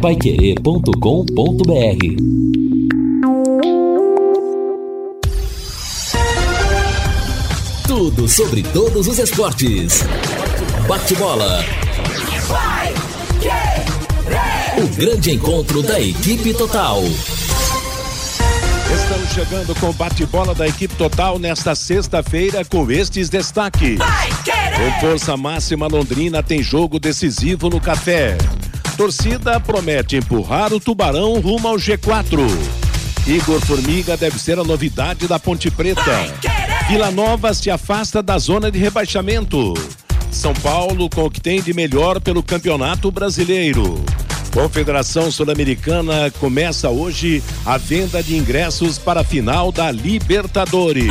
paiquerê.com.br Tudo sobre todos os esportes. Bate-bola. O grande encontro da equipe total. Estamos chegando com o bate-bola da equipe total nesta sexta-feira com estes destaques. Com força máxima Londrina tem jogo decisivo no café. Torcida promete empurrar o Tubarão rumo ao G4. Igor Formiga deve ser a novidade da Ponte Preta. Vila Nova se afasta da zona de rebaixamento. São Paulo com o que tem de melhor pelo Campeonato Brasileiro. Confederação Sul-Americana começa hoje a venda de ingressos para a final da Libertadores.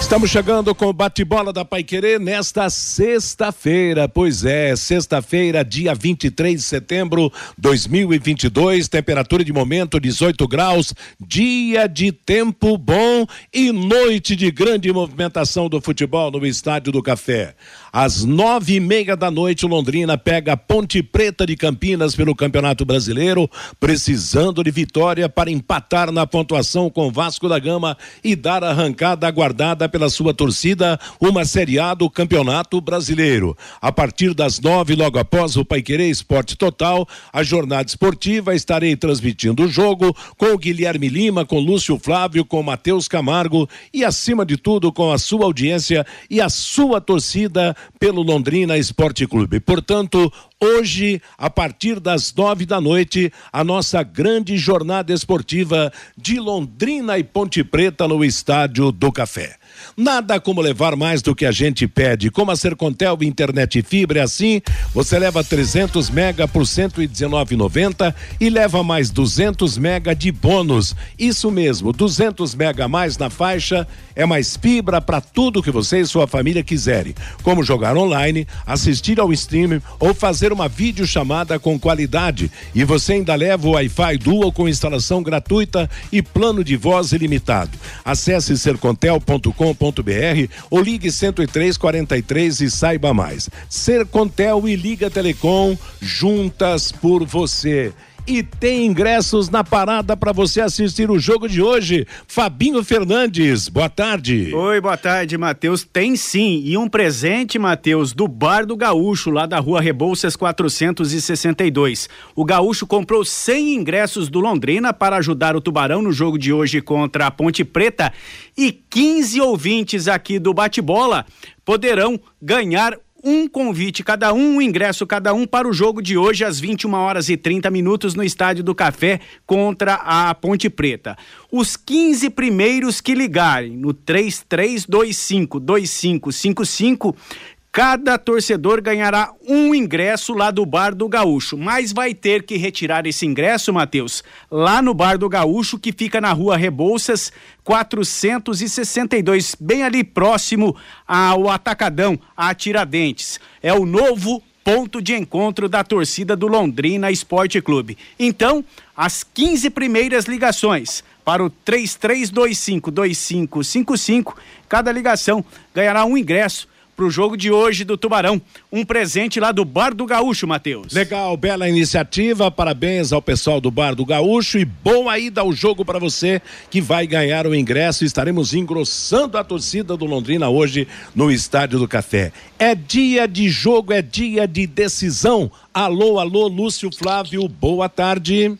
Estamos chegando com o bate-bola da Paiquerê nesta sexta-feira. Pois é, sexta-feira, dia 23 de setembro de 2022, temperatura de momento 18 graus, dia de tempo bom e noite de grande movimentação do futebol no Estádio do Café. Às nove e meia da noite, Londrina pega a Ponte Preta de Campinas pelo Campeonato Brasileiro, precisando de vitória para empatar na pontuação com Vasco da Gama e dar arrancada aguardada pela sua torcida, uma Série A do Campeonato Brasileiro. A partir das nove, logo após o Paiquerê Esporte Total, a jornada esportiva, estarei transmitindo o jogo com o Guilherme Lima, com Lúcio Flávio, com Matheus Camargo e, acima de tudo, com a sua audiência e a sua torcida pelo Londrina Esporte Clube. Portanto, hoje, a partir das nove da noite, a nossa grande jornada esportiva de Londrina e Ponte Preta no Estádio do Café. Nada como levar mais do que a gente pede. Como a Sercontel internet e fibra é assim, você leva 300 mega por 119,90 e leva mais 200 mega de bônus. Isso mesmo, 200 mega a mais na faixa é mais fibra para tudo que você e sua família quiserem, como jogar online, assistir ao streaming ou fazer uma videochamada com qualidade. E você ainda leva o Wi-Fi Dual com instalação gratuita e plano de voz ilimitado. Acesse sercontel.com.br ou ligue 10343 e saiba mais. Sercontel e Liga Telecom juntas por você e tem ingressos na parada para você assistir o jogo de hoje. Fabinho Fernandes, boa tarde. Oi, boa tarde, Matheus. Tem sim, e um presente, Matheus, do Bar do Gaúcho, lá da Rua Rebouças 462. O Gaúcho comprou 100 ingressos do Londrina para ajudar o Tubarão no jogo de hoje contra a Ponte Preta e 15 ouvintes aqui do Bate-Bola poderão ganhar um convite cada um, um ingresso cada um para o jogo de hoje às 21 horas e 30 minutos no Estádio do Café contra a Ponte Preta. Os 15 primeiros que ligarem no 3325 2555 Cada torcedor ganhará um ingresso lá do Bar do Gaúcho, mas vai ter que retirar esse ingresso, Matheus, lá no Bar do Gaúcho, que fica na rua Rebouças 462, bem ali próximo ao Atacadão, a Tiradentes. É o novo ponto de encontro da torcida do Londrina Esporte Clube. Então, as 15 primeiras ligações para o 33252555, cada ligação ganhará um ingresso para o jogo de hoje do Tubarão. Um presente lá do Bar do Gaúcho, Matheus. Legal, bela iniciativa. Parabéns ao pessoal do Bar do Gaúcho e bom aí dar o jogo para você que vai ganhar o ingresso. Estaremos engrossando a torcida do Londrina hoje no Estádio do Café. É dia de jogo, é dia de decisão. Alô, alô, Lúcio Flávio, boa tarde.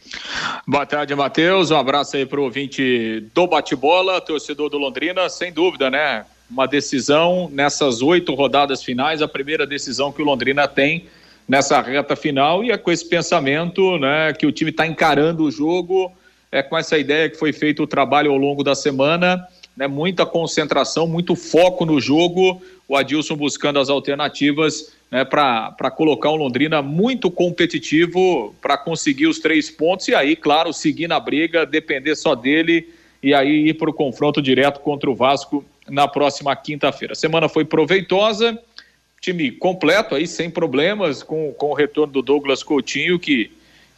Boa tarde, Matheus. Um abraço aí para o ouvinte do bate-bola, torcedor do Londrina, sem dúvida, né? Uma decisão nessas oito rodadas finais, a primeira decisão que o Londrina tem nessa reta final e é com esse pensamento né, que o time está encarando o jogo, é com essa ideia que foi feito o trabalho ao longo da semana, né, muita concentração, muito foco no jogo, o Adilson buscando as alternativas né, para colocar o Londrina muito competitivo para conseguir os três pontos e aí, claro, seguir na briga, depender só dele e aí ir para o confronto direto contra o Vasco na próxima quinta-feira. A semana foi proveitosa, time completo aí, sem problemas, com, com o retorno do Douglas Coutinho, que,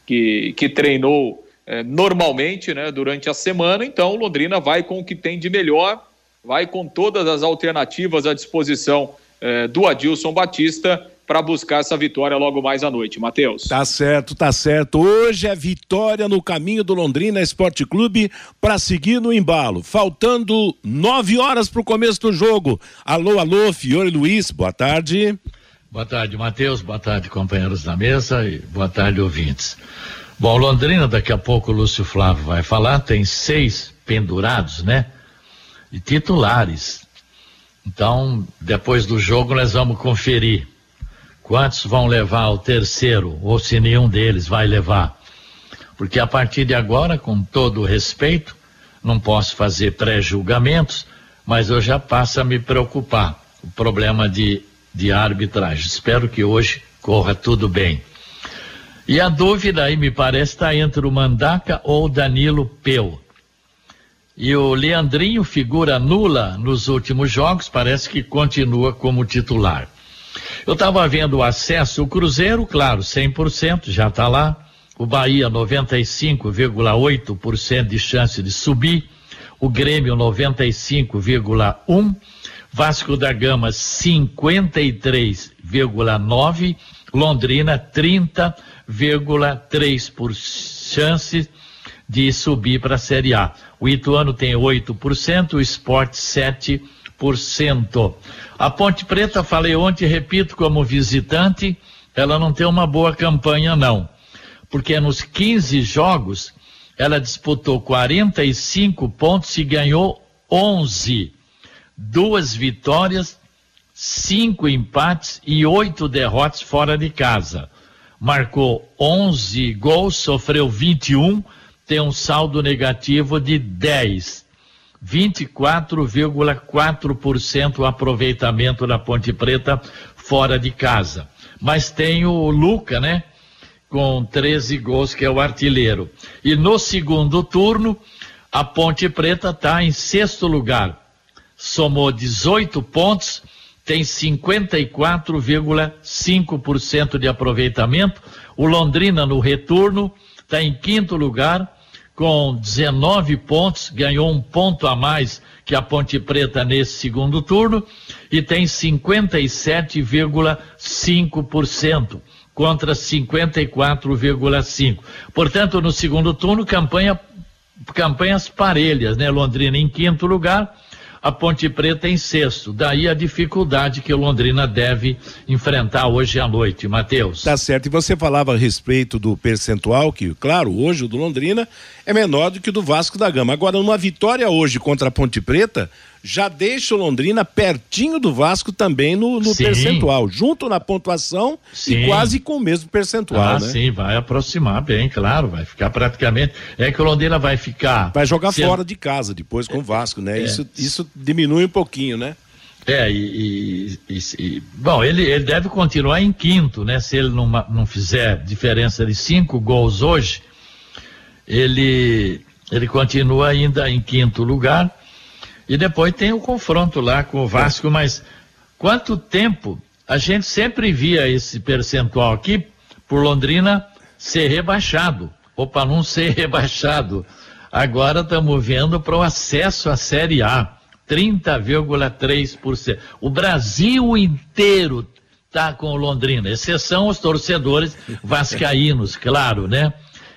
que, que treinou é, normalmente né, durante a semana. Então, Londrina vai com o que tem de melhor, vai com todas as alternativas à disposição é, do Adilson Batista para buscar essa vitória logo mais à noite. Matheus. Tá certo, tá certo. Hoje é vitória no caminho do Londrina Esporte Clube para seguir no embalo. Faltando nove horas para o começo do jogo. Alô, alô, Fiore Luiz, boa tarde. Boa tarde, Matheus. Boa tarde, companheiros da mesa e boa tarde, ouvintes. Bom, Londrina, daqui a pouco o Lúcio Flávio vai falar, tem seis pendurados, né? E titulares. Então, depois do jogo, nós vamos conferir Quantos vão levar o terceiro, ou se nenhum deles vai levar? Porque a partir de agora, com todo o respeito, não posso fazer pré-julgamentos, mas eu já passo a me preocupar. O problema de, de arbitragem. Espero que hoje corra tudo bem. E a dúvida aí, me parece, está entre o Mandaca ou o Danilo Peu. E o Leandrinho, figura nula nos últimos jogos, parece que continua como titular. Eu estava vendo o acesso, o Cruzeiro, claro, 100%, já está lá. O Bahia, 95,8% de chance de subir. O Grêmio, 95,1%. Vasco da Gama, 53,9%. Londrina, 30,3% por chance de subir para a Série A. O Ituano tem 8%, o Sport 7%. A Ponte Preta, falei ontem, repito, como visitante, ela não tem uma boa campanha, não. Porque nos 15 jogos, ela disputou 45 pontos e ganhou 11. Duas vitórias, cinco empates e oito derrotas fora de casa. Marcou 11 gols, sofreu 21, tem um saldo negativo de 10. 24,4% o aproveitamento da Ponte Preta fora de casa. Mas tem o Luca, né? Com 13 gols, que é o artilheiro. E no segundo turno, a Ponte Preta está em sexto lugar. Somou 18 pontos, tem 54,5% de aproveitamento. O Londrina, no retorno, está em quinto lugar com 19 pontos, ganhou um ponto a mais que a Ponte Preta nesse segundo turno e tem 57,5% contra 54,5. Portanto, no segundo turno, campanha campanhas parelhas, né? Londrina em quinto lugar, a Ponte Preta em sexto. Daí a dificuldade que o Londrina deve enfrentar hoje à noite, Matheus. Tá certo. E você falava a respeito do percentual, que, claro, hoje o do Londrina é menor do que o do Vasco da Gama. Agora, uma vitória hoje contra a Ponte Preta já deixa o Londrina pertinho do Vasco também no, no percentual, junto na pontuação sim. e quase com o mesmo percentual, ah, né? Sim, vai aproximar bem, claro, vai ficar praticamente. É que o Londrina vai ficar. Vai jogar fora de casa depois com o Vasco, né? É. Isso, isso diminui um pouquinho, né? É, e, e, e, bom, ele, ele deve continuar em quinto, né? Se ele não, não fizer diferença de cinco gols hoje, ele, ele continua ainda em quinto lugar e depois tem o confronto lá com o Vasco, mas quanto tempo a gente sempre via esse percentual aqui por Londrina ser rebaixado, ou para não ser rebaixado. Agora estamos vendo para o acesso à Série A, 30,3%. O Brasil inteiro está com o Londrina, exceção os torcedores vascaínos, claro, né?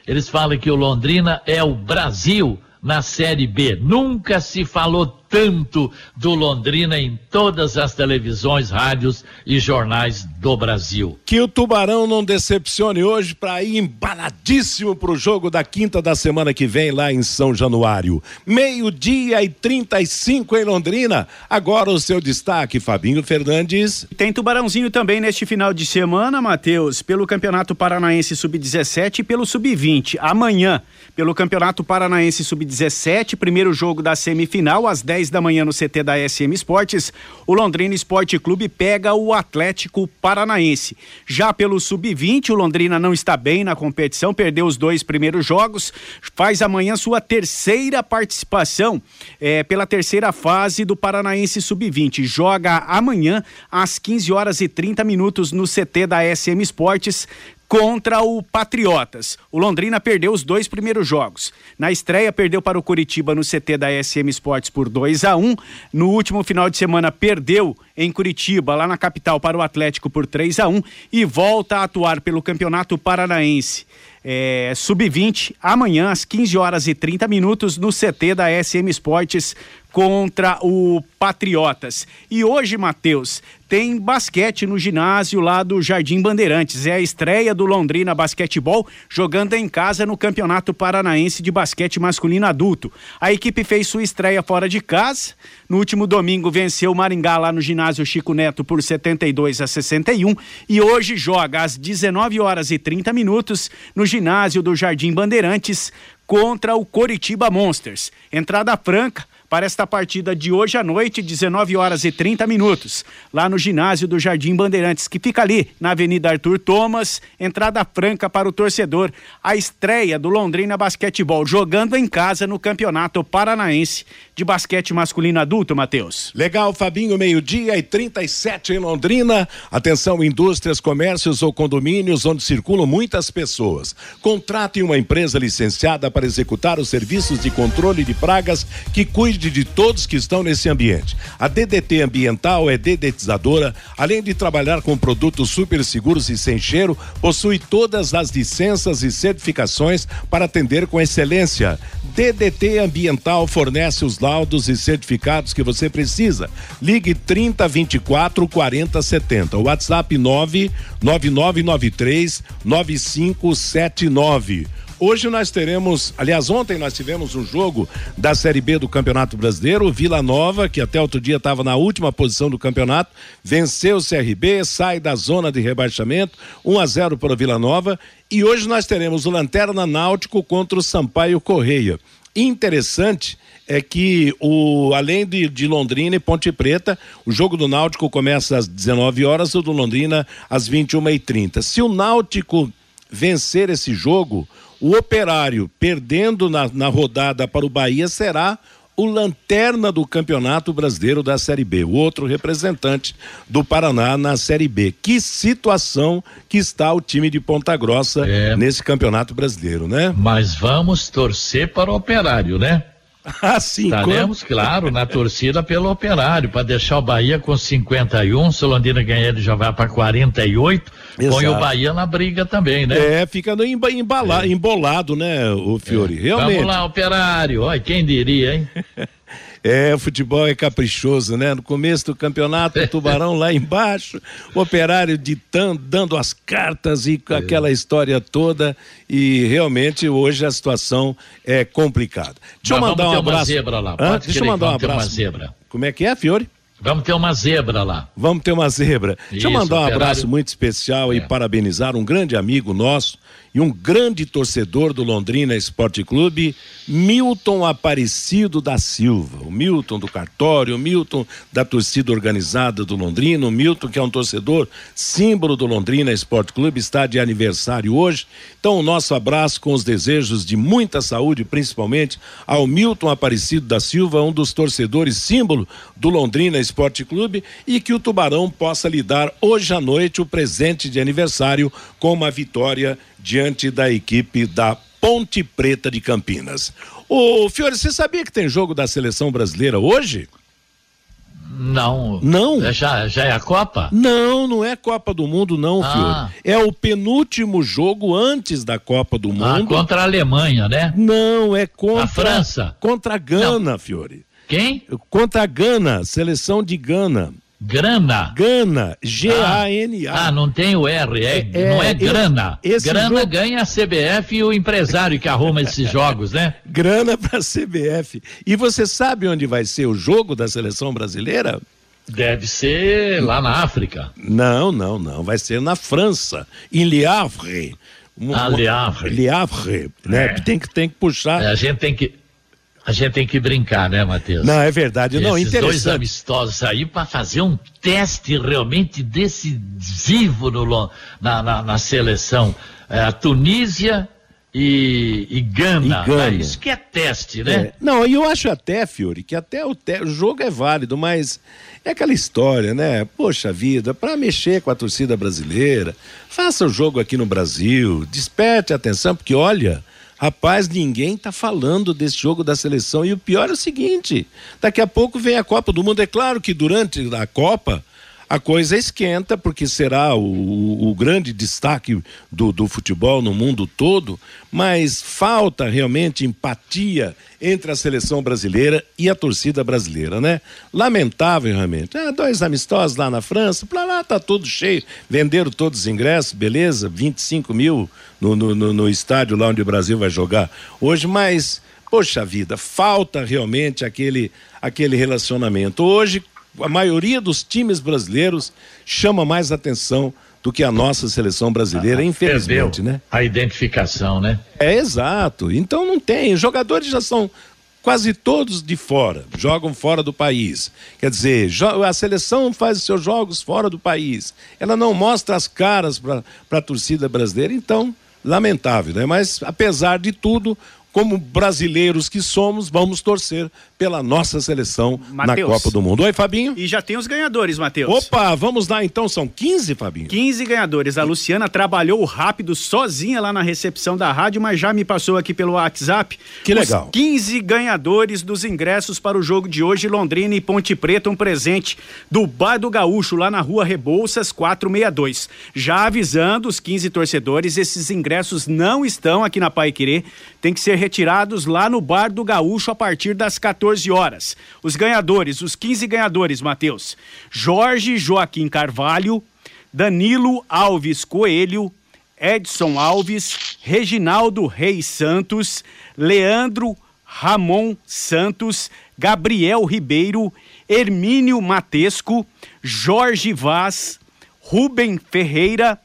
Eles falam que o Londrina é o Brasil na Série B. Nunca se falou tanto do Londrina em todas as televisões, rádios e jornais do Brasil. Que o Tubarão não decepcione hoje para ir embaladíssimo para o jogo da quinta da semana que vem lá em São Januário. Meio-dia e 35 em Londrina. Agora o seu destaque, Fabinho Fernandes. Tem Tubarãozinho também neste final de semana, Matheus, pelo Campeonato Paranaense Sub-17 e pelo Sub-20. Amanhã, pelo Campeonato Paranaense Sub-17, primeiro jogo da semifinal às 10 10 da manhã no CT da SM Esportes, o Londrina Esporte Clube pega o Atlético Paranaense. Já pelo Sub-20, o Londrina não está bem na competição, perdeu os dois primeiros jogos, faz amanhã sua terceira participação é, pela terceira fase do Paranaense Sub-20. Joga amanhã às 15 horas e 30 minutos no CT da SM Esportes contra o Patriotas. O Londrina perdeu os dois primeiros jogos. Na estreia, perdeu para o Curitiba no CT da SM Esportes por 2 a 1 No último final de semana, perdeu em Curitiba, lá na capital, para o Atlético por 3 a 1 e volta a atuar pelo Campeonato Paranaense. É, Sub-20, amanhã às 15 horas e 30 minutos no CT da SM Esportes contra o Patriotas. E hoje, Matheus, tem basquete no ginásio lá do Jardim Bandeirantes. É a estreia do Londrina Basquetebol jogando em casa no Campeonato Paranaense de Basquete Masculino Adulto. A equipe fez sua estreia fora de casa. No último domingo venceu o Maringá lá no ginásio Chico Neto por 72 a 61 e hoje joga às 19 horas e 30 minutos no ginásio do Jardim Bandeirantes contra o Coritiba Monsters. Entrada franca para esta partida de hoje à noite, 19 horas e 30 minutos, lá no ginásio do Jardim Bandeirantes, que fica ali na Avenida Arthur Thomas, entrada franca para o torcedor. A estreia do Londrina Basquetebol, jogando em casa no Campeonato Paranaense de Basquete Masculino Adulto, Matheus. Legal, Fabinho, meio-dia e 37 em Londrina. Atenção, indústrias, comércios ou condomínios onde circulam muitas pessoas. Contrate uma empresa licenciada para executar os serviços de controle de pragas que cuide de todos que estão nesse ambiente. A DDT Ambiental é dedetizadora, além de trabalhar com produtos super seguros e sem cheiro, possui todas as licenças e certificações para atender com excelência. DDT Ambiental fornece os laudos e certificados que você precisa. Ligue 30 24 40 70. WhatsApp 99993 9579. Hoje nós teremos, aliás, ontem nós tivemos um jogo da Série B do Campeonato Brasileiro, Vila Nova, que até outro dia estava na última posição do campeonato, venceu o CRB, sai da zona de rebaixamento, 1 a 0 para o Vila Nova, e hoje nós teremos o Lanterna Náutico contra o Sampaio Correia. Interessante é que o além de, de, Londrina e Ponte Preta, o jogo do Náutico começa às 19 horas, o do Londrina às 21h30. Se o Náutico vencer esse jogo, o operário perdendo na, na rodada para o Bahia será o lanterna do Campeonato Brasileiro da Série B, o outro representante do Paraná na Série B. Que situação que está o time de Ponta Grossa é. nesse Campeonato Brasileiro, né? Mas vamos torcer para o operário, né? Ah, sim. Estaremos, claro, na torcida pelo operário, para deixar o Bahia com 51, se o Londrina ganhar ele já vai para 48, Exato. põe o Bahia na briga também, né? É, fica no embala, é. embolado, né, o Fiore, é. realmente. Vamos lá, operário, olha, quem diria, hein? É, o futebol é caprichoso, né? No começo do campeonato, o Tubarão lá embaixo, o operário ditando, dando as cartas e é. aquela história toda. E realmente hoje a situação é complicada. Deixa eu mandar um abraço. zebra lá. Deixa eu mandar um abraço. Como é que é, Fiore? Vamos ter uma zebra lá. Vamos ter uma zebra. Isso, Deixa eu mandar um operário... abraço muito especial é. e parabenizar um grande amigo nosso, e um grande torcedor do Londrina Esporte Clube, Milton Aparecido da Silva. O Milton do cartório, o Milton da torcida organizada do Londrina, o Milton que é um torcedor símbolo do Londrina Esporte Clube, está de aniversário hoje. Então, o nosso abraço com os desejos de muita saúde, principalmente ao Milton Aparecido da Silva, um dos torcedores símbolo do Londrina Esporte Clube, e que o Tubarão possa lhe dar hoje à noite o presente de aniversário com uma vitória diante da equipe da Ponte Preta de Campinas. Ô, Fiore, você sabia que tem jogo da seleção brasileira hoje? Não. Não? É, já, já é a Copa? Não, não é Copa do Mundo, não, ah. Fiore. É o penúltimo jogo antes da Copa do ah, Mundo. Ah, contra a Alemanha, né? Não, é contra. A França? Contra a Gana, não. Fiore. Quem? Contra a Gana, seleção de Gana. Grana. Gana, G-A-N-A. Ah, ah, não tem o R, é, é não é grana. Esse, grana jogo... ganha a CBF e o empresário que arruma esses jogos, né? Grana para a CBF. E você sabe onde vai ser o jogo da seleção brasileira? Deve ser lá na África. Não, não, não. Vai ser na França, em Le Havre. Ah, Le Havre. Le Havre, né? É. Tem, que, tem que puxar. É, a gente tem que a gente tem que brincar, né, Matheus? Não, é verdade. Não, Esses interessante. dois amistosos aí para fazer um teste realmente decisivo no, na, na, na seleção. É, a Tunísia e, e Gana. E Gana. né? Isso que é teste, né? É. Não, e eu acho até, Fiore, que até o, te... o jogo é válido, mas é aquela história, né? Poxa vida, para mexer com a torcida brasileira, faça o jogo aqui no Brasil, desperte a atenção, porque olha, rapaz, ninguém tá falando desse jogo da seleção. E o pior é o seguinte: daqui a pouco vem a Copa do Mundo. É claro que durante a Copa a coisa esquenta, porque será o, o, grande destaque do, do, futebol no mundo todo, mas falta realmente empatia entre a seleção brasileira e a torcida brasileira, né? Lamentável realmente. Ah, dois amistosos lá na França, pra lá tá tudo cheio, venderam todos os ingressos, beleza, 25 mil no, no, no, no estádio lá onde o Brasil vai jogar hoje, mas poxa vida, falta realmente aquele, aquele relacionamento. Hoje, a maioria dos times brasileiros chama mais atenção do que a nossa seleção brasileira, ah, infelizmente, né? A identificação, né? É exato. Então não tem. Os jogadores já são quase todos de fora, jogam fora do país. Quer dizer, a seleção faz seus jogos fora do país. Ela não mostra as caras para a torcida brasileira, então, lamentável, né? Mas apesar de tudo, como brasileiros que somos, vamos torcer pela nossa seleção Mateus. na Copa do Mundo. Oi, Fabinho. E já tem os ganhadores, Matheus. Opa, vamos lá então, são 15, Fabinho? 15 ganhadores. A Luciana trabalhou rápido sozinha lá na recepção da rádio, mas já me passou aqui pelo WhatsApp. Que legal. 15 ganhadores dos ingressos para o jogo de hoje, Londrina e Ponte Preta, um presente do Bar do Gaúcho, lá na rua Rebouças 462. Já avisando os 15 torcedores, esses ingressos não estão aqui na Pai Querer, tem que ser retirados lá no Bar do Gaúcho a partir das 14 horas. Os ganhadores, os 15 ganhadores, Matheus. Jorge Joaquim Carvalho, Danilo Alves Coelho, Edson Alves, Reginaldo Reis Santos, Leandro Ramon Santos, Gabriel Ribeiro, Hermínio Matesco, Jorge Vaz, Rubem Ferreira,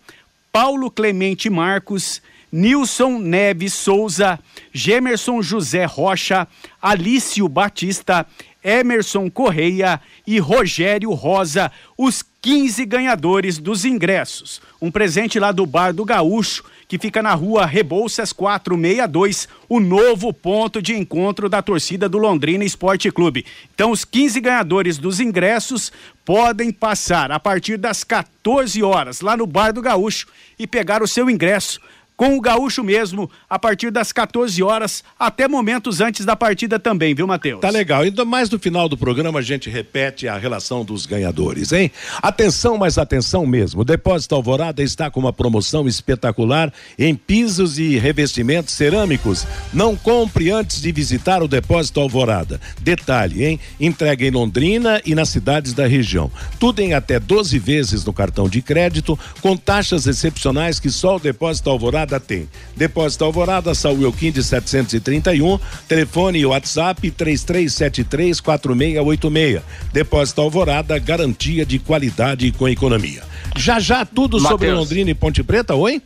Paulo Clemente Marcos, Nilson Neves Souza, Gemerson José Rocha, Alício Batista, Emerson Correia e Rogério Rosa, os 15 ganhadores dos ingressos. Um presente lá do Bar do Gaúcho, que fica na rua Rebouças 462, o novo ponto de encontro da torcida do Londrina Esporte Clube. Então, os 15 ganhadores dos ingressos podem passar a partir das 14 horas lá no Bar do Gaúcho e pegar o seu ingresso com o Gaúcho mesmo, a partir das 14 horas, até momentos antes da partida também, viu, Matheus? Tá legal. Ainda mais no final do programa a gente repete a relação dos ganhadores, hein? Atenção, mas atenção mesmo. O Depósito Alvorada está com uma promoção espetacular em pisos e revestimentos cerâmicos. Não compre antes de visitar o Depósito Alvorada. Detalhe, hein? Entrega em Londrina e nas cidades da região. Tudo em até 12 vezes no cartão de crédito, com taxas excepcionais que só o Depósito Alvorada Alvorada tem. Depósito Alvorada, Saúl Elquim de 731, telefone e WhatsApp 33734686. Depósito Alvorada, garantia de qualidade com economia. Já já tudo Mateus. sobre Londrina e Ponte Preta, oi?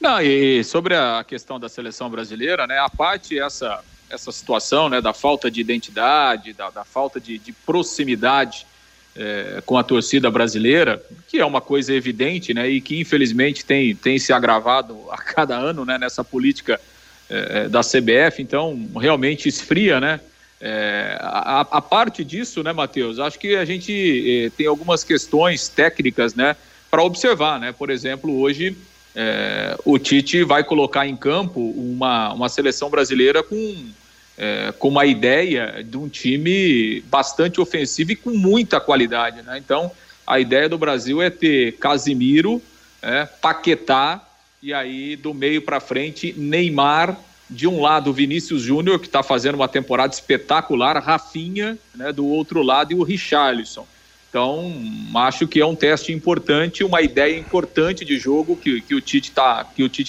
Não, e sobre a questão da seleção brasileira, né? A parte essa essa situação, né, da falta de identidade, da, da falta de, de proximidade é, com a torcida brasileira, que é uma coisa evidente, né, e que infelizmente tem, tem se agravado a cada ano, né, nessa política é, da CBF, então realmente esfria, né, é, a, a, parte disso, né, Matheus, acho que a gente é, tem algumas questões técnicas, né, para observar, né, por exemplo, hoje é, o Tite vai colocar em campo uma, uma seleção brasileira com é, com uma ideia de um time bastante ofensivo e com muita qualidade. Né? Então, a ideia do Brasil é ter Casimiro, é, Paquetá e aí do meio para frente Neymar. De um lado, Vinícius Júnior, que está fazendo uma temporada espetacular, Rafinha, né, do outro lado, e o Richarlison. Então, acho que é um teste importante, uma ideia importante de jogo que, que o Tite está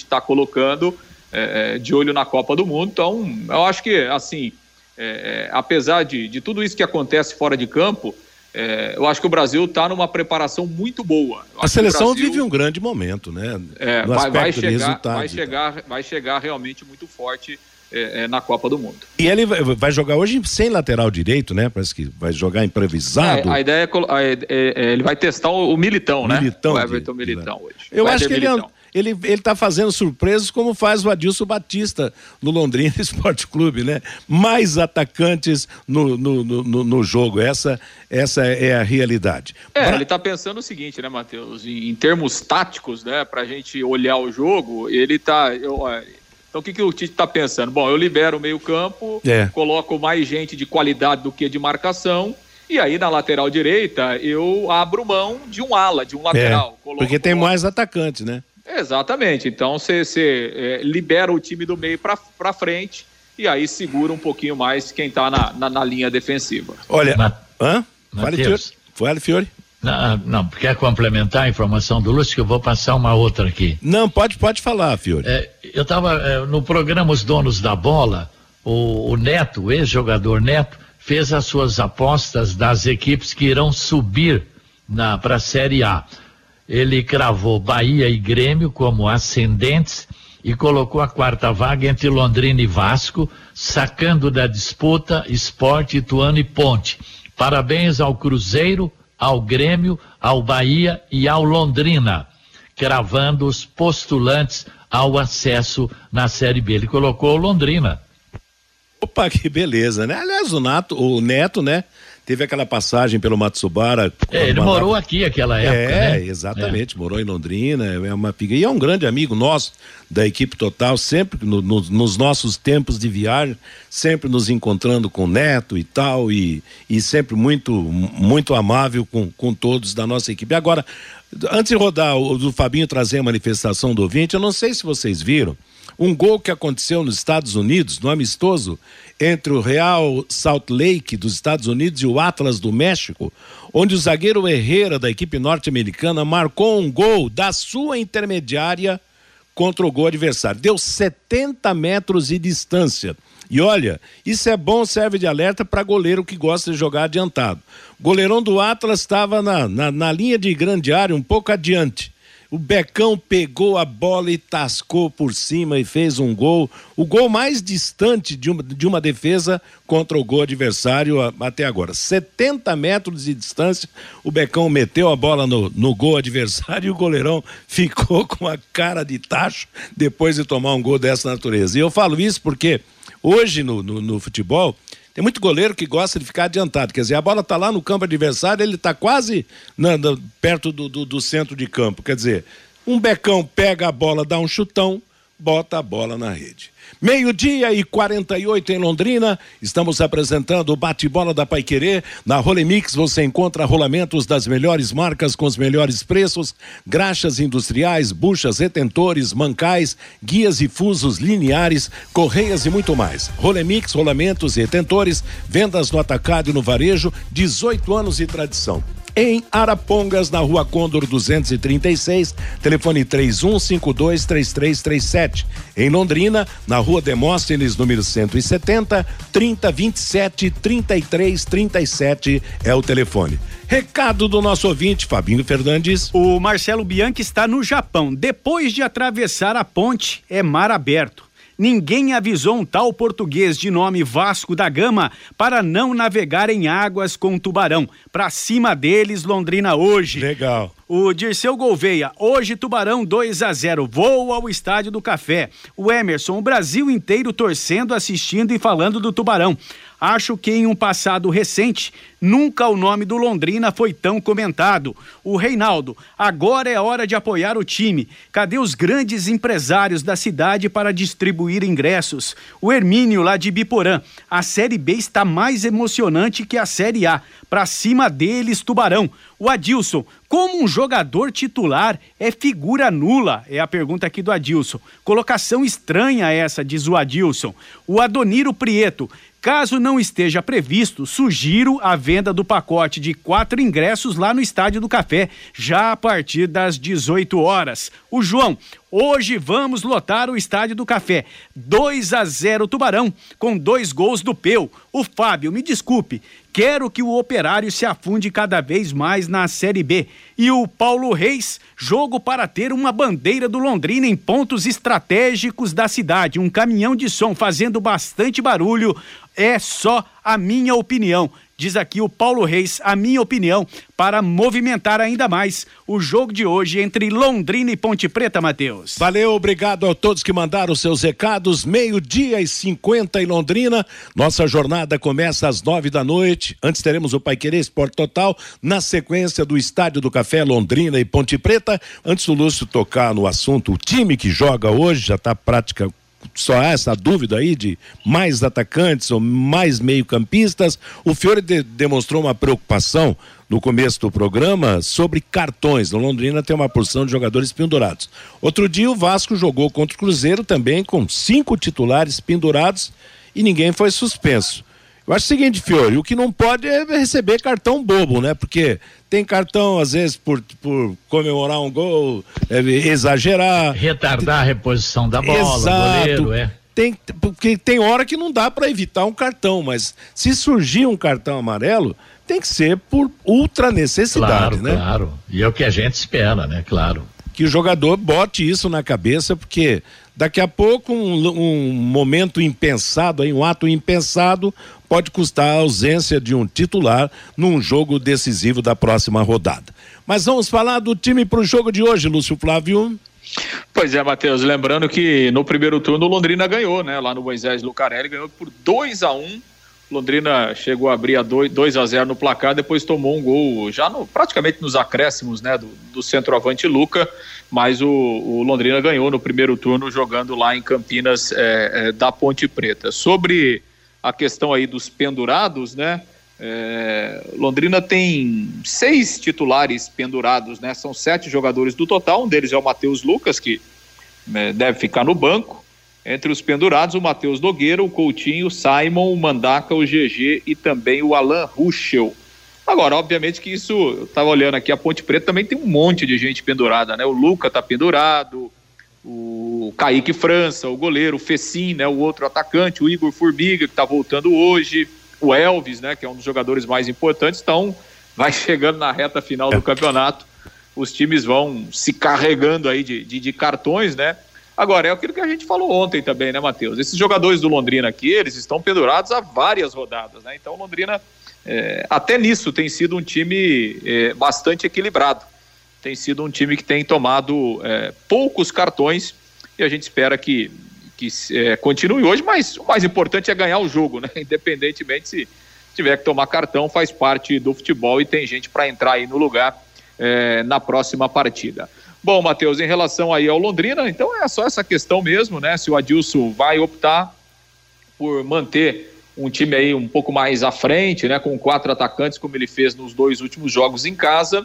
tá colocando é, é, de olho na Copa do Mundo. Então, eu acho que, assim, é, é apesar de, de tudo isso que acontece fora de campo, é, eu acho que o Brasil está numa preparação muito boa. A seleção Brasil, vive um grande momento, né? É, vai, vai, chegar, vai, chegar, vai chegar realmente muito forte é, é, na Copa do Mundo. E ele vai jogar hoje sem lateral direito, né? Parece que vai jogar improvisado. A ideia é, ele vai testar o, o Militão, né? Militão, o Everton Militão hoje. Eu acho que ele, ele, ele tá fazendo surpresas como faz o Adilson Batista no Londrina Esporte Clube, né? Mais atacantes no, no, no, no, jogo, essa, essa é a realidade. É, ele tá pensando o seguinte, né, Matheus? Em, em, termos táticos, né, pra gente olhar o jogo, ele tá... Eu, então o que, que o Tite está pensando? Bom, eu libero o meio campo, é. coloco mais gente de qualidade do que de marcação, e aí na lateral direita eu abro mão de um ala, de um lateral. É, porque tem mais atacantes, né? Exatamente. Então você, é, libera o time do meio para frente e aí segura um pouquinho mais quem está na, na, na, linha defensiva. Olha, Ma hã? Fale, Fiore. Fale, Fiore. Não, não, quer complementar a informação do Lúcio, que eu vou passar uma outra aqui. Não, pode, pode falar, Fiore. É, eu estava é, no programa Os Donos da Bola, o, o Neto, o ex-jogador Neto, fez as suas apostas das equipes que irão subir para a Série A ele cravou Bahia e Grêmio como ascendentes e colocou a quarta vaga entre Londrina e Vasco, sacando da disputa Esporte, Ituano e Ponte. Parabéns ao Cruzeiro, ao Grêmio, ao Bahia e ao Londrina, cravando os postulantes ao acesso na Série B. Ele colocou Londrina. Opa, que beleza, né? Aliás, o, Nato, o Neto, né? Teve aquela passagem pelo Matsubara. É, ele morou aqui aquela época. É, né? exatamente, é. morou em Londrina, é uma e é um grande amigo nosso da equipe total, sempre no, no, nos nossos tempos de viagem, sempre nos encontrando com o Neto e tal, e, e sempre muito, muito amável com, com todos da nossa equipe. Agora, antes de rodar o do Fabinho trazer a manifestação do ouvinte, eu não sei se vocês viram um gol que aconteceu nos Estados Unidos, no amistoso, entre o Real Salt Lake dos Estados Unidos e o Atlas do México, onde o zagueiro Herrera da equipe norte-americana marcou um gol da sua intermediária contra o gol adversário. Deu 70 metros de distância. E olha, isso é bom, serve de alerta para goleiro que gosta de jogar adiantado. O goleirão do Atlas estava na, na, na linha de grande área, um pouco adiante. O Becão pegou a bola e tascou por cima e fez um gol. O gol mais distante de uma, de uma defesa contra o gol adversário até agora. 70 metros de distância, o Becão meteu a bola no, no gol adversário e o goleirão ficou com a cara de tacho depois de tomar um gol dessa natureza. E eu falo isso porque hoje no, no, no futebol tem muito goleiro que gosta de ficar adiantado. Quer dizer, a bola está lá no campo adversário, ele está quase na, na, perto do, do, do centro de campo. Quer dizer, um becão pega a bola, dá um chutão, bota a bola na rede. Meio-dia e 48 em Londrina, estamos apresentando o bate-bola da Paiquerê. Na Rolemix você encontra rolamentos das melhores marcas com os melhores preços, graxas industriais, buchas, retentores, mancais, guias e fusos lineares, correias e muito mais. Rolemix, rolamentos e retentores, vendas no atacado e no varejo, 18 anos de tradição em Arapongas, na rua Condor 236, telefone 31523337. Em Londrina, na rua Demóstenes, número 170, 3027 3337 é o telefone. Recado do nosso ouvinte, Fabinho Fernandes. O Marcelo Bianchi está no Japão. Depois de atravessar a ponte, é mar aberto. Ninguém avisou um tal português de nome Vasco da Gama para não navegar em águas com tubarão. Pra cima deles, Londrina hoje. Legal. O Dirceu Gouveia, hoje Tubarão 2 a 0 voa ao Estádio do Café. O Emerson, o Brasil inteiro torcendo, assistindo e falando do Tubarão. Acho que em um passado recente, nunca o nome do Londrina foi tão comentado. O Reinaldo, agora é hora de apoiar o time. Cadê os grandes empresários da cidade para distribuir ingressos? O Hermínio, lá de Biporã, a Série B está mais emocionante que a Série A. Pra cima deles, Tubarão. O Adilson, como um jogador titular é figura nula? É a pergunta aqui do Adilson. Colocação estranha essa, diz o Adilson. O Adoniro Prieto, Caso não esteja previsto, sugiro a venda do pacote de quatro ingressos lá no Estádio do Café, já a partir das 18 horas. O João, hoje vamos lotar o Estádio do Café. 2 a 0 Tubarão, com dois gols do Peu. O Fábio, me desculpe, quero que o Operário se afunde cada vez mais na Série B. E o Paulo Reis, jogo para ter uma bandeira do Londrina em pontos estratégicos da cidade. Um caminhão de som fazendo bastante barulho. É só a minha opinião. Diz aqui o Paulo Reis, a minha opinião, para movimentar ainda mais o jogo de hoje entre Londrina e Ponte Preta, Matheus. Valeu, obrigado a todos que mandaram seus recados. Meio-dia e 50 em Londrina. Nossa jornada começa às nove da noite. Antes teremos o Pai Querer Esporte Total, na sequência do Estádio do Café Londrina e Ponte Preta. Antes do Lúcio tocar no assunto, o time que joga hoje já está prática só essa dúvida aí de mais atacantes ou mais meio-campistas. O Fiore de, demonstrou uma preocupação no começo do programa sobre cartões. No Londrina tem uma porção de jogadores pendurados. Outro dia o Vasco jogou contra o Cruzeiro também com cinco titulares pendurados e ninguém foi suspenso. Eu acho o seguinte, Fiore, o que não pode é receber cartão bobo, né? Porque tem cartão, às vezes, por, por comemorar um gol, é, exagerar. Retardar a reposição da bola, Exato. goleiro, é. Tem, porque tem hora que não dá para evitar um cartão, mas se surgir um cartão amarelo, tem que ser por ultra necessidade, claro, né? Claro, e é o que a gente espera, né? Claro. Que o jogador bote isso na cabeça, porque daqui a pouco um, um momento impensado, aí, um ato impensado, pode custar a ausência de um titular num jogo decisivo da próxima rodada. Mas vamos falar do time para o jogo de hoje, Lúcio Flávio. Pois é, Matheus, lembrando que no primeiro turno o Londrina ganhou, né? Lá no Moisés Lucarelli, ganhou por 2 a 1 um. Londrina chegou a abrir a 2 a 0 no placar, depois tomou um gol já no, praticamente nos acréscimos, né? Do, do centroavante Luca, mas o, o, Londrina ganhou no primeiro turno jogando lá em Campinas é, é, da Ponte Preta. Sobre a questão aí dos pendurados, né? É, Londrina tem seis titulares pendurados, né? São sete jogadores do total, um deles é o Matheus Lucas, que né, deve ficar no banco. Entre os pendurados, o Matheus Nogueira, o Coutinho, o Simon, o Mandaca, o GG e também o Alan Ruschel. Agora, obviamente que isso, eu estava olhando aqui, a Ponte Preta também tem um monte de gente pendurada, né? O Luca tá pendurado, o Kaique França, o goleiro, o Fecim, né, o outro atacante, o Igor Formiga, que está voltando hoje, o Elvis, né, que é um dos jogadores mais importantes, então vai chegando na reta final do campeonato, os times vão se carregando aí de, de, de cartões, né? Agora, é aquilo que a gente falou ontem também, né, Matheus? Esses jogadores do Londrina aqui, eles estão pendurados há várias rodadas, né? Então, Londrina, é, até nisso, tem sido um time é, bastante equilibrado tem sido um time que tem tomado é, poucos cartões e a gente espera que, que é, continue hoje, mas o mais importante é ganhar o jogo, né? Independentemente se tiver que tomar cartão, faz parte do futebol e tem gente para entrar aí no lugar é, na próxima partida. Bom, Matheus, em relação aí ao Londrina, então é só essa questão mesmo, né? Se o Adilson vai optar por manter um time aí um pouco mais à frente, né? Com quatro atacantes, como ele fez nos dois últimos jogos em casa,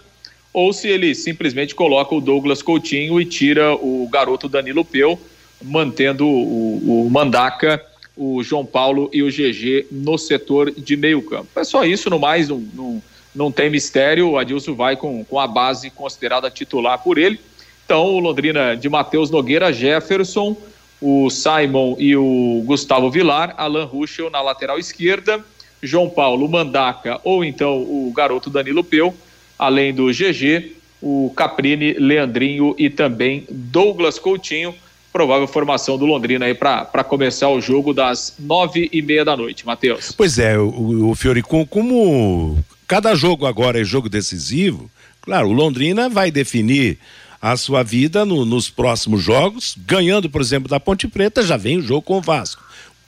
ou se ele simplesmente coloca o Douglas Coutinho e tira o garoto Danilo Peu, mantendo o, o Mandaca, o João Paulo e o GG no setor de meio campo. É só isso, no mais, não, não, não tem mistério, o Adilson vai com, com a base considerada titular por ele. Então, o Londrina de Matheus Nogueira, Jefferson, o Simon e o Gustavo Vilar, Alan Ruschel na lateral esquerda, João Paulo Mandaca ou então o garoto Danilo Peu, além do GG, o Caprini, Leandrinho e também Douglas Coutinho. Provável formação do Londrina aí para começar o jogo das nove e meia da noite, Matheus. Pois é, o, o como cada jogo agora é jogo decisivo, claro, o Londrina vai definir a sua vida no, nos próximos jogos, ganhando, por exemplo, da Ponte Preta, já vem o jogo com o Vasco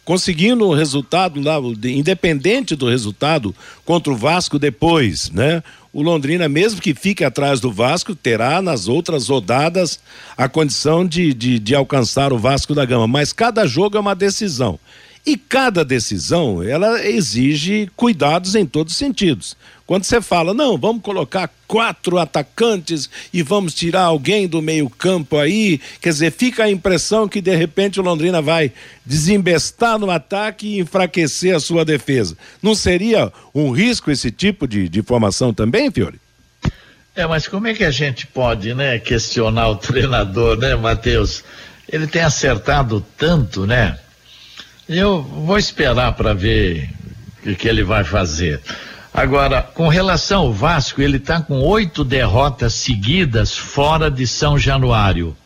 conseguindo o resultado lá, independente do resultado contra o Vasco depois, né? O Londrina, mesmo que fique atrás do Vasco, terá nas outras rodadas a condição de, de, de alcançar o Vasco da Gama. Mas cada jogo é uma decisão. E cada decisão, ela exige cuidados em todos os sentidos. Quando você fala, não, vamos colocar quatro atacantes e vamos tirar alguém do meio-campo aí, quer dizer, fica a impressão que de repente o Londrina vai desembestar no ataque e enfraquecer a sua defesa. Não seria um risco esse tipo de, de formação também, Fiore? É, mas como é que a gente pode, né, questionar o treinador, né, Matheus? Ele tem acertado tanto, né? Eu vou esperar para ver o que ele vai fazer. Agora, com relação ao Vasco, ele está com oito derrotas seguidas fora de São Januário.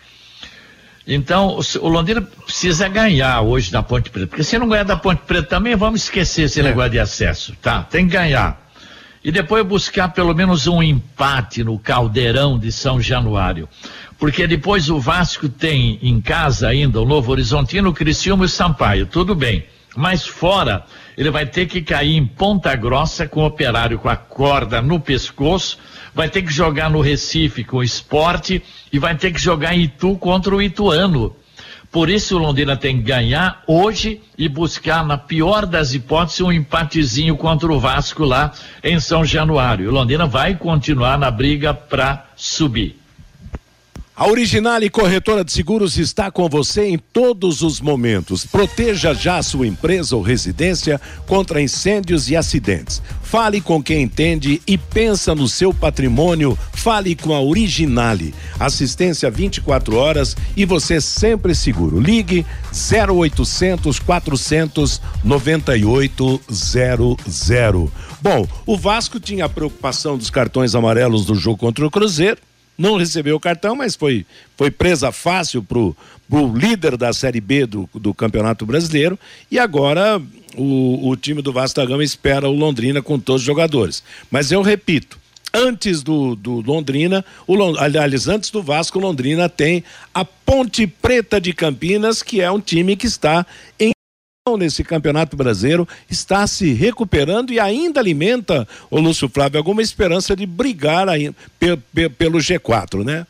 Então, o Londrina precisa ganhar hoje da Ponte Preta. Porque se não ganhar da Ponte Preta também, vamos esquecer esse é. negócio de acesso, tá? Tem que ganhar. E depois buscar pelo menos um empate no caldeirão de São Januário. Porque depois o Vasco tem em casa ainda o Novo Horizontino, o Criciúma e o Sampaio. Tudo bem. Mas fora, ele vai ter que cair em Ponta Grossa com o operário com a corda no pescoço, vai ter que jogar no Recife com o esporte e vai ter que jogar em Itu contra o Ituano. Por isso o Londrina tem que ganhar hoje e buscar, na pior das hipóteses, um empatezinho contra o Vasco lá em São Januário. O Londrina vai continuar na briga para subir. A Originale Corretora de Seguros está com você em todos os momentos. Proteja já sua empresa ou residência contra incêndios e acidentes. Fale com quem entende e pensa no seu patrimônio. Fale com a Originale. Assistência 24 horas e você sempre seguro. Ligue 0800 400 9800. Bom, o Vasco tinha a preocupação dos cartões amarelos do jogo contra o Cruzeiro não recebeu o cartão, mas foi, foi presa fácil para o líder da Série B do, do Campeonato Brasileiro. E agora o, o time do Vasco da Gama espera o Londrina com todos os jogadores. Mas eu repito, antes do, do Londrina, o, aliás, antes do Vasco, Londrina tem a Ponte Preta de Campinas, que é um time que está em nesse campeonato brasileiro está se recuperando e ainda alimenta o Lúcio Flávio alguma esperança de brigar aí, pelo G4, né?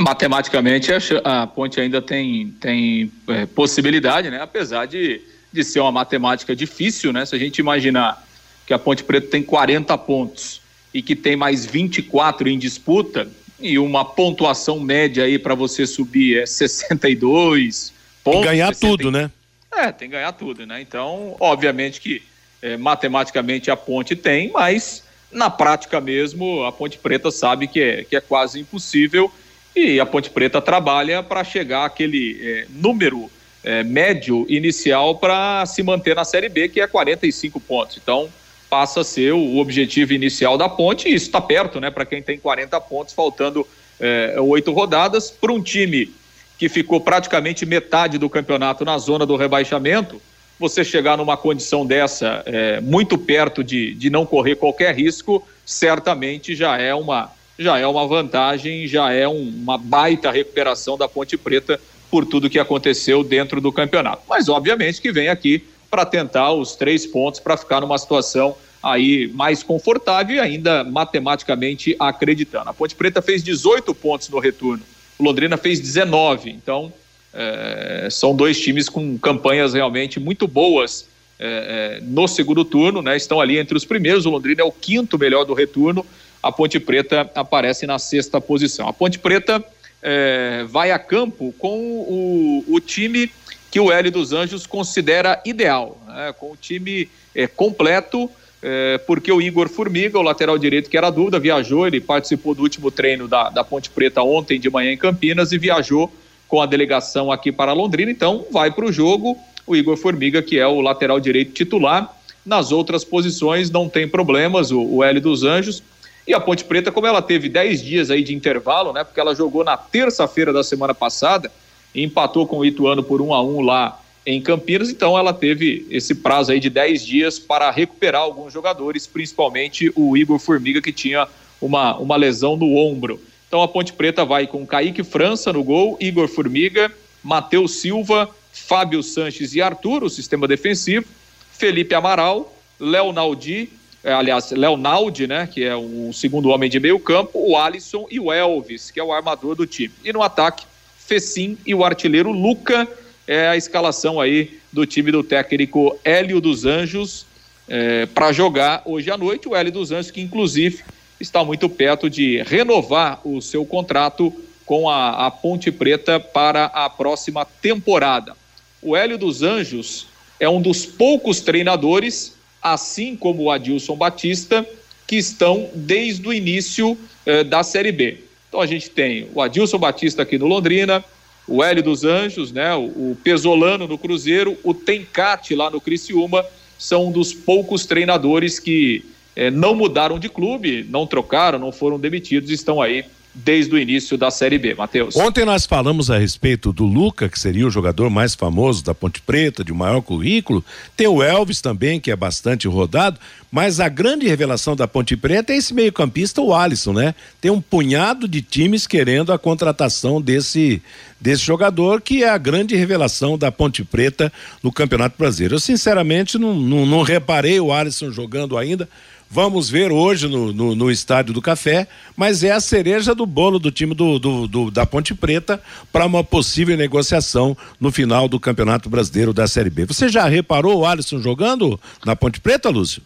Matematicamente a, ponte ainda tem, tem é, possibilidade, né? Apesar de, de ser uma matemática difícil, né? Se a gente imaginar que a Ponte Preta tem 40 pontos e que tem mais 24 em disputa e uma pontuação média aí para você subir é 62 pontos. E ganhar 60, tudo, né? É, tem que ganhar tudo, né? Então, obviamente que é, matematicamente a ponte tem, mas na prática mesmo a Ponte Preta sabe que é, que é quase impossível e a Ponte Preta trabalha para chegar àquele é, número é, médio inicial para se manter na Série B, que é 45 pontos. Então, passa a ser o objetivo inicial da Ponte e isso está perto, né? Para quem tem 40 pontos, faltando é, oito rodadas, para um time que ficou praticamente metade do campeonato na zona do rebaixamento, você chegar numa condição dessa, é, muito perto de, de não correr qualquer risco, certamente já é uma, já é uma vantagem, já é um, uma baita recuperação da Ponte Preta por tudo que aconteceu dentro do campeonato. Mas, obviamente, que vem aqui para tentar os três pontos para ficar numa situação aí mais confortável e ainda matematicamente acreditando. A Ponte Preta fez 18 pontos no retorno o Londrina fez 19. Então, é, são dois times com campanhas realmente muito boas é, é, no segundo turno, né? Estão ali entre os primeiros. O Londrina é o quinto melhor do retorno. A Ponte Preta aparece na sexta posição. A Ponte Preta é, vai a campo com o, o, time que o Hélio dos Anjos considera ideal, né? com o time é, completo é, porque o Igor Formiga, o lateral direito que era dúvida, viajou, ele participou do último treino da, da Ponte Preta ontem de manhã em Campinas e viajou com a delegação aqui para Londrina, então vai para o jogo o Igor Formiga, que é o lateral direito titular. Nas outras posições não tem problemas, o, o dos Anjos. E a Ponte Preta, como ela teve 10 dias aí de intervalo, né? Porque ela jogou na terça-feira da semana passada e empatou com o Ituano por 1 a 1 lá em Campinas, então ela teve esse prazo aí de 10 dias para recuperar alguns jogadores, principalmente o Igor Formiga, que tinha uma, uma lesão no ombro. Então a Ponte Preta vai com Kaique França no gol, Igor Formiga, Matheus Silva, Fábio Sanches e Arthur, o sistema defensivo, Felipe Amaral, Léo Naldi, é, aliás, Leonaldi, né, que é o segundo homem de meio campo, o Alisson e o Elvis, que é o armador do time. E no ataque, Fecim e o artilheiro Luca, é a escalação aí do time do técnico Hélio dos Anjos é, para jogar hoje à noite. O Hélio dos Anjos, que inclusive está muito perto de renovar o seu contrato com a, a Ponte Preta para a próxima temporada. O Hélio dos Anjos é um dos poucos treinadores, assim como o Adilson Batista, que estão desde o início eh, da Série B. Então a gente tem o Adilson Batista aqui no Londrina, o Hélio dos Anjos, né, o, o Pesolano no Cruzeiro, o Tencate lá no Criciúma, são um dos poucos treinadores que, é, não mudaram de clube, não trocaram, não foram demitidos, estão aí desde o início da Série B, Matheus. Ontem nós falamos a respeito do Luca, que seria o jogador mais famoso da Ponte Preta, de maior currículo. Tem o Elvis também, que é bastante rodado, mas a grande revelação da Ponte Preta é esse meio-campista, o Alisson, né? Tem um punhado de times querendo a contratação desse desse jogador, que é a grande revelação da Ponte Preta no Campeonato Brasileiro. Eu, sinceramente, não, não, não reparei o Alisson jogando ainda Vamos ver hoje no, no, no, Estádio do Café, mas é a cereja do bolo do time do, do, do da Ponte Preta para uma possível negociação no final do Campeonato Brasileiro da Série B. Você já reparou o Alisson jogando na Ponte Preta, Lúcio?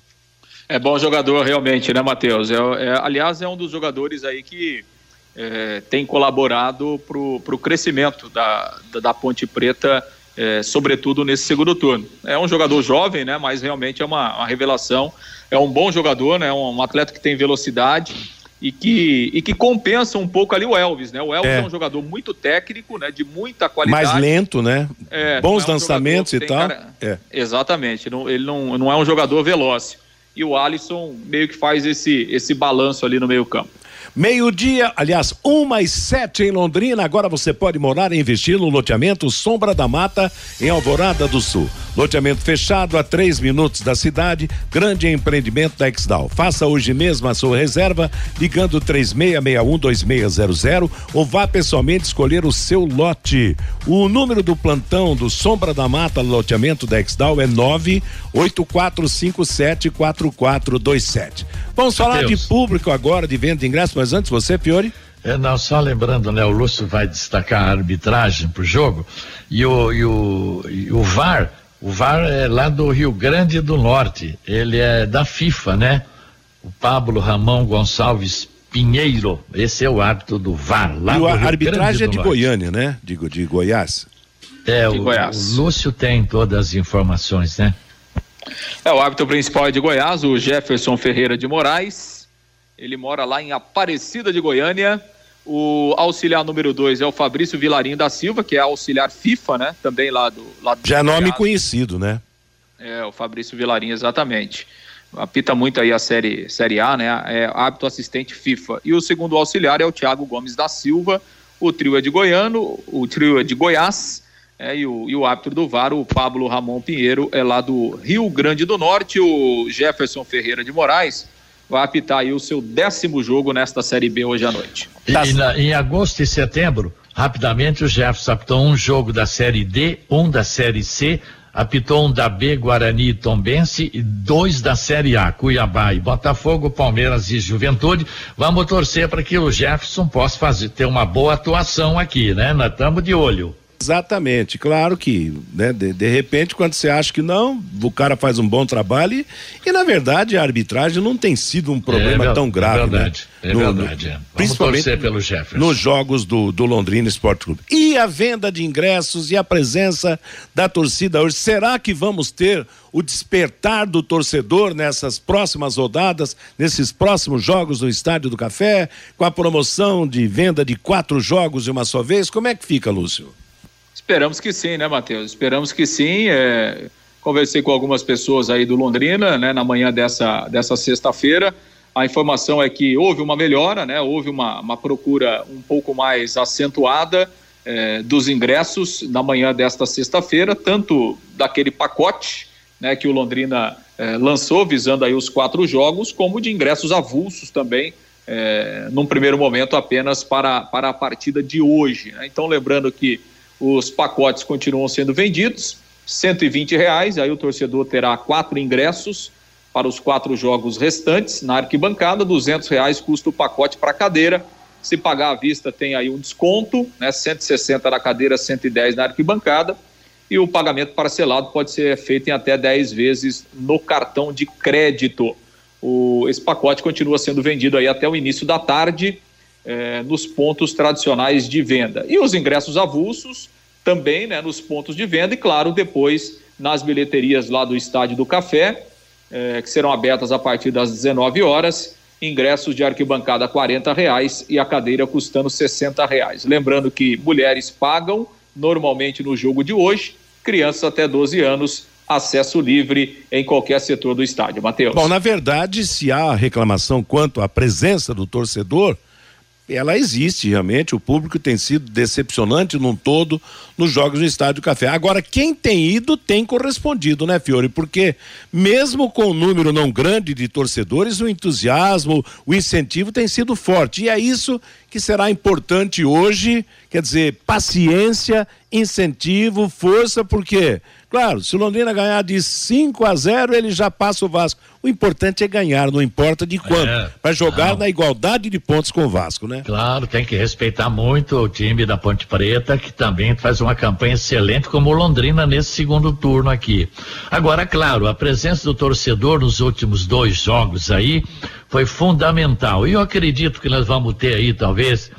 É bom jogador realmente, né, Matheus? É, é, aliás, é um dos jogadores aí que é, tem colaborado para o crescimento da, da, da Ponte Preta, é, sobretudo nesse segundo turno. É um jogador jovem, né? Mas realmente é uma, uma revelação é um bom jogador, né? Um atleta que tem velocidade e que, e que compensa um pouco ali o Elvis, né? O Elvis é, é um jogador muito técnico, né? De muita qualidade. Mais lento, né? É, Bons é um lançamentos e tal. Cara... É. Exatamente. Não, ele não, não é um jogador veloz. E o Alisson meio que faz esse, esse balanço ali no meio campo. Meio-dia, aliás, uma e sete em Londrina. Agora você pode morar e investir no loteamento Sombra da Mata, em Alvorada do Sul. Loteamento fechado a três minutos da cidade, grande empreendimento da Exdal. Faça hoje mesmo a sua reserva, ligando 36612600 ou vá pessoalmente escolher o seu lote. O número do plantão do Sombra da Mata, loteamento da Exdal é 984574427. Vamos falar de público agora, de venda de ingressos mas antes você, Fiore? É, não, só lembrando, né, o Lúcio vai destacar a arbitragem pro jogo e o, e o, e o VAR, o VAR é lá do Rio Grande do Norte, ele é da FIFA, né? O Pablo Ramon Gonçalves Pinheiro, esse é o árbitro do VAR, lá e do a Rio arbitragem Grande é de Norte. Goiânia, né? Digo, de Goiás. É, de o, Goiás. o Lúcio tem todas as informações, né? É, o árbitro principal é de Goiás, o Jefferson Ferreira de Moraes. Ele mora lá em Aparecida de Goiânia. O auxiliar número 2 é o Fabrício Vilarinho da Silva, que é auxiliar FIFA, né? Também lá do. Lá do Já é nome conhecido, né? É, o Fabrício Vilarinho, exatamente. Apita muito aí a série, série A, né? É hábito assistente FIFA. E o segundo auxiliar é o Thiago Gomes da Silva. O trio é de Goiano, o trio é de Goiás. É, e, o, e o árbitro do VAR, o Pablo Ramon Pinheiro, é lá do Rio Grande do Norte. O Jefferson Ferreira de Moraes vai apitar aí o seu décimo jogo nesta Série B hoje à noite. E, tá. na, em agosto e setembro, rapidamente o Jefferson apitou um jogo da Série D, um da Série C, apitou um da B, Guarani e Tombense, e dois da Série A, Cuiabá e Botafogo, Palmeiras e Juventude. Vamos torcer para que o Jefferson possa fazer, ter uma boa atuação aqui, né? Nós estamos de olho. Exatamente, claro que, né, de, de, repente, quando você acha que não, o cara faz um bom trabalho e, e na verdade, a arbitragem não tem sido um problema é, tão grave, é verdade, né? É no, verdade, é. principalmente pelo Jefferson. nos jogos do, do Londrina Esporte Clube. E a venda de ingressos e a presença da torcida hoje, será que vamos ter o despertar do torcedor nessas próximas rodadas, nesses próximos jogos no Estádio do Café, com a promoção de venda de quatro jogos de uma só vez? Como é que fica, Lúcio? Esperamos que sim, né, Matheus? Esperamos que sim. É... Conversei com algumas pessoas aí do Londrina, né, na manhã dessa, dessa sexta-feira. A informação é que houve uma melhora, né? Houve uma, uma procura um pouco mais acentuada é, dos ingressos na manhã desta sexta-feira, tanto daquele pacote, né, que o Londrina é, lançou visando aí os quatro jogos, como de ingressos avulsos também, é, num primeiro momento apenas para, para a partida de hoje. Né? Então, lembrando que os pacotes continuam sendo vendidos, 120 reais, aí o torcedor terá quatro ingressos para os quatro jogos restantes na arquibancada, 200 reais custa o pacote para cadeira. Se pagar à vista tem aí um desconto, né? 160 na cadeira, 110 na arquibancada. E o pagamento parcelado pode ser feito em até 10 vezes no cartão de crédito. O, esse pacote continua sendo vendido aí até o início da tarde é, nos pontos tradicionais de venda. E os ingressos avulsos também né, nos pontos de venda e, claro, depois nas bilheterias lá do Estádio do Café, é, que serão abertas a partir das 19 horas, ingressos de arquibancada R$ reais e a cadeira custando R$ reais. Lembrando que mulheres pagam normalmente no jogo de hoje, crianças até 12 anos acesso livre em qualquer setor do estádio. Matheus. Bom, na verdade, se há reclamação quanto à presença do torcedor, ela existe realmente, o público tem sido decepcionante num todo nos jogos no Estádio Café. Agora, quem tem ido tem correspondido, né, Fiore? Porque mesmo com um número não grande de torcedores, o entusiasmo, o incentivo tem sido forte. E é isso que será importante hoje, quer dizer, paciência, incentivo, força, porque Claro, se o Londrina ganhar de 5 a 0, ele já passa o Vasco. O importante é ganhar, não importa de quanto. É, para jogar não. na igualdade de pontos com o Vasco, né? Claro, tem que respeitar muito o time da Ponte Preta, que também faz uma campanha excelente, como o Londrina nesse segundo turno aqui. Agora, claro, a presença do torcedor nos últimos dois jogos aí foi fundamental. E eu acredito que nós vamos ter aí, talvez,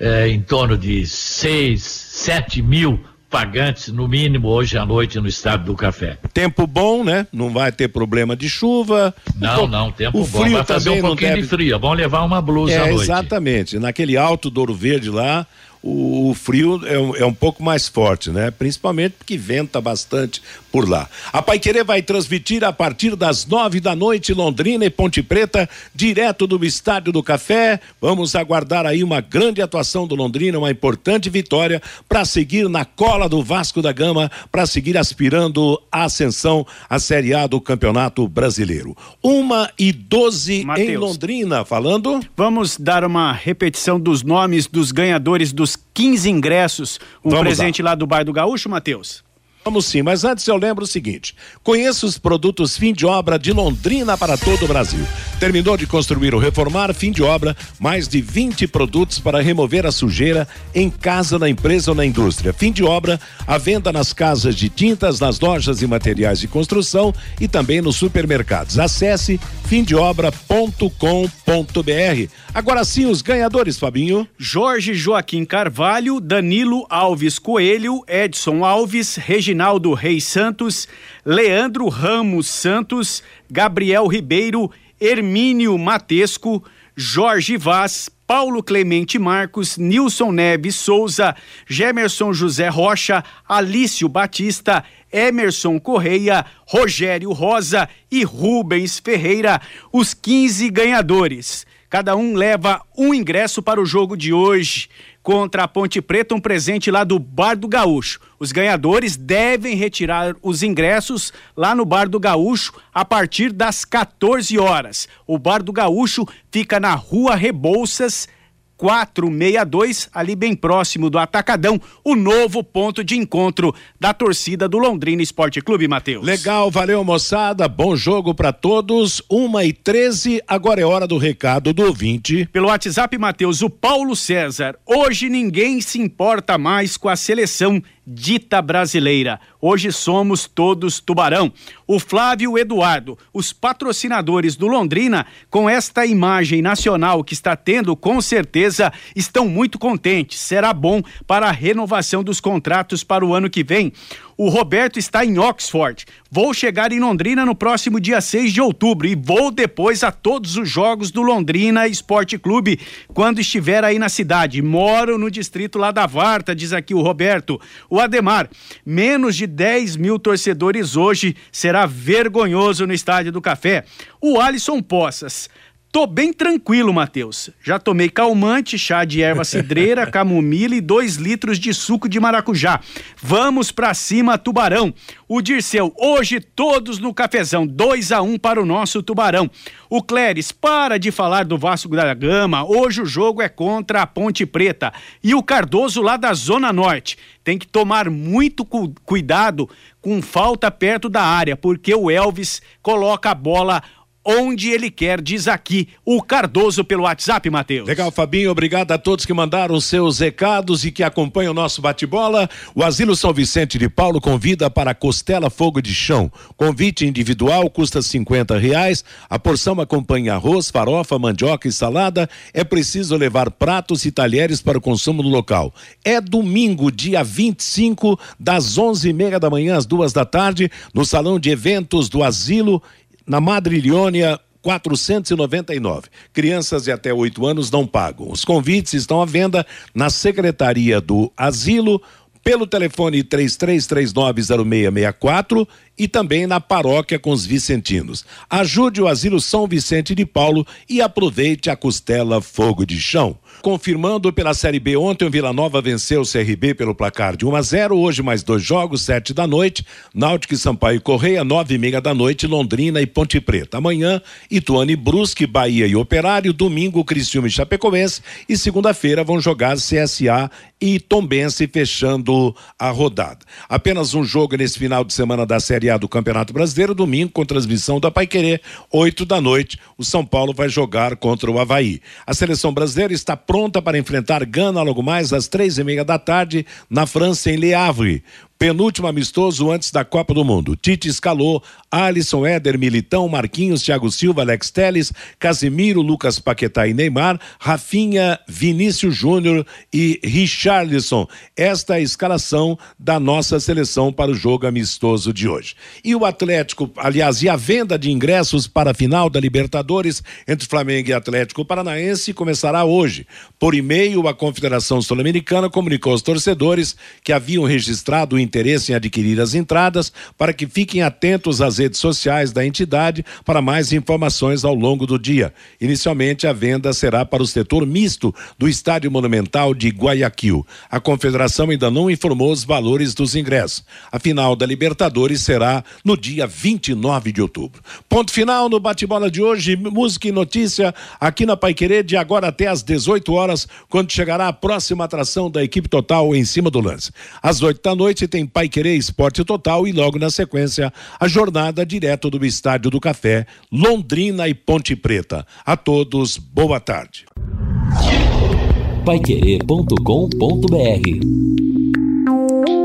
é, em torno de 6, 7 mil pagantes, no mínimo, hoje à noite no Estádio do Café. Tempo bom, né? Não vai ter problema de chuva. Não, não, tempo o bom. Frio vai fazer um pouquinho deve... de frio. Vamos levar uma blusa é, à noite. Exatamente. Naquele alto Douro Verde lá, o, o frio é um, é um, pouco mais forte, né? Principalmente porque venta bastante por lá. A Paiquerê vai transmitir a partir das nove da noite Londrina e Ponte Preta, direto do Estádio do Café. Vamos aguardar aí uma grande atuação do Londrina, uma importante vitória para seguir na cola do Vasco da Gama, para seguir aspirando a ascensão à Série A do Campeonato Brasileiro. Uma e doze em Londrina, falando. Vamos dar uma repetição dos nomes dos ganhadores dos 15 ingressos, um Vamos presente lá. lá do Bairro do Gaúcho, Matheus? Vamos sim, mas antes eu lembro o seguinte: conheça os produtos fim de obra de Londrina para todo o Brasil. Terminou de construir ou reformar, fim de obra, mais de 20 produtos para remover a sujeira em casa, na empresa ou na indústria. Fim de obra, a venda nas casas de tintas, nas lojas e materiais de construção e também nos supermercados. Acesse fimdeobra.com.br. Agora sim, os ganhadores, Fabinho. Jorge Joaquim Carvalho, Danilo Alves Coelho, Edson Alves, Reginaldo Reginaldo Reis Santos, Leandro Ramos Santos, Gabriel Ribeiro, Hermínio Matesco, Jorge Vaz, Paulo Clemente Marcos, Nilson Neves Souza, Gemerson José Rocha, Alício Batista, Emerson Correia, Rogério Rosa e Rubens Ferreira, os 15 ganhadores. Cada um leva um ingresso para o jogo de hoje contra a Ponte Preta, um presente lá do Bar do Gaúcho. Os ganhadores devem retirar os ingressos lá no Bar do Gaúcho a partir das 14 horas. O Bar do Gaúcho fica na Rua Rebouças, 462, ali bem próximo do Atacadão, o novo ponto de encontro da torcida do Londrina Esporte Clube, Matheus. Legal, valeu moçada, bom jogo para todos, uma e treze, agora é hora do recado do ouvinte. Pelo WhatsApp, Matheus, o Paulo César, hoje ninguém se importa mais com a seleção dita brasileira. Hoje somos todos Tubarão. O Flávio Eduardo, os patrocinadores do Londrina, com esta imagem nacional que está tendo, com certeza estão muito contentes. Será bom para a renovação dos contratos para o ano que vem. O Roberto está em Oxford. Vou chegar em Londrina no próximo dia 6 de outubro e vou depois a todos os jogos do Londrina Esporte Clube quando estiver aí na cidade. Moro no distrito lá da Varta, diz aqui o Roberto. O Ademar, menos de 10 mil torcedores hoje será vergonhoso no Estádio do Café. O Alisson Poças. Tô bem tranquilo, Matheus. Já tomei calmante, chá de erva cidreira, camomila e dois litros de suco de maracujá. Vamos pra cima, Tubarão. O Dirceu, hoje todos no cafezão, 2 a 1 um para o nosso Tubarão. O Cléris, para de falar do Vasco da Gama. Hoje o jogo é contra a Ponte Preta. E o Cardoso lá da Zona Norte. Tem que tomar muito cu cuidado com falta perto da área, porque o Elvis coloca a bola onde ele quer, diz aqui o Cardoso pelo WhatsApp, Matheus. Legal, Fabinho, obrigado a todos que mandaram seus recados e que acompanham o nosso bate-bola. O Asilo São Vicente de Paulo convida para Costela Fogo de Chão. Convite individual custa cinquenta reais. A porção acompanha arroz, farofa, mandioca e salada. É preciso levar pratos e talheres para o consumo no local. É domingo, dia 25, das onze e meia da manhã às duas da tarde, no salão de eventos do Asilo na Madrilhônia 499. Crianças de até 8 anos não pagam. Os convites estão à venda na Secretaria do Asilo pelo telefone 33390664 e também na paróquia com os vicentinos. Ajude o Asilo São Vicente de Paulo e aproveite a costela Fogo de Chão. Confirmando pela Série B, ontem o Vila Nova venceu o CRB pelo placar de 1 a 0. Hoje mais dois jogos, sete da noite. Náutico e Sampaio Correia, nove e meia da noite, Londrina e Ponte Preta. Amanhã, Ituane Brusque, Bahia e Operário. Domingo, Criciúma e Chapecoense. E segunda-feira vão jogar CSA e Tombense fechando a rodada. Apenas um jogo nesse final de semana da Série A do Campeonato Brasileiro, domingo, com transmissão da Paiquerê, oito da noite. O São Paulo vai jogar contra o Havaí. A seleção brasileira está pronta para enfrentar Gana logo mais às três e meia da tarde na França, em Le Havre penúltimo amistoso antes da Copa do Mundo. Tite escalou Alisson, Éder, Militão, Marquinhos, Thiago Silva, Alex Teles, Casimiro, Lucas Paquetá e Neymar, Rafinha, Vinícius Júnior e Richarlison. Esta é a escalação da nossa seleção para o jogo amistoso de hoje. E o Atlético, aliás, e a venda de ingressos para a final da Libertadores entre Flamengo e Atlético Paranaense começará hoje. Por e-mail, a Confederação Sul-Americana comunicou aos torcedores que haviam registrado o interesse em adquirir as entradas para que fiquem atentos às redes sociais da entidade para mais informações ao longo do dia. Inicialmente, a venda será para o setor misto do Estádio Monumental de Guayaquil. A confederação ainda não informou os valores dos ingressos. A final da Libertadores será no dia 29 de outubro. Ponto final no bate-bola de hoje. Música e notícia aqui na Paiquerê de agora até às 18 horas, quando chegará a próxima atração da equipe total em cima do lance. Às 8 da noite tem Pai Querer Esporte Total e logo na sequência a jornada direto do Estádio do Café, Londrina e Ponte Preta. A todos, boa tarde. Paiquerê.com.br